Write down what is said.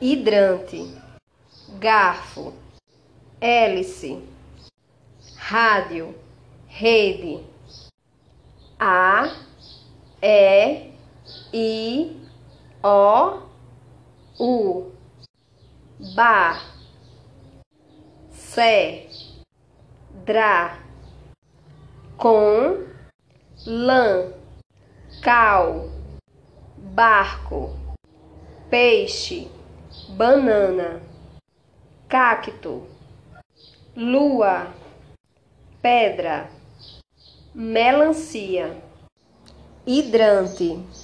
hidrante, garfo, hélice, rádio, rede, a, e, i, o, u, bar, sé, dra, com, lã, cal, barco, peixe, banana, cacto, lua, pedra, melancia, hidrante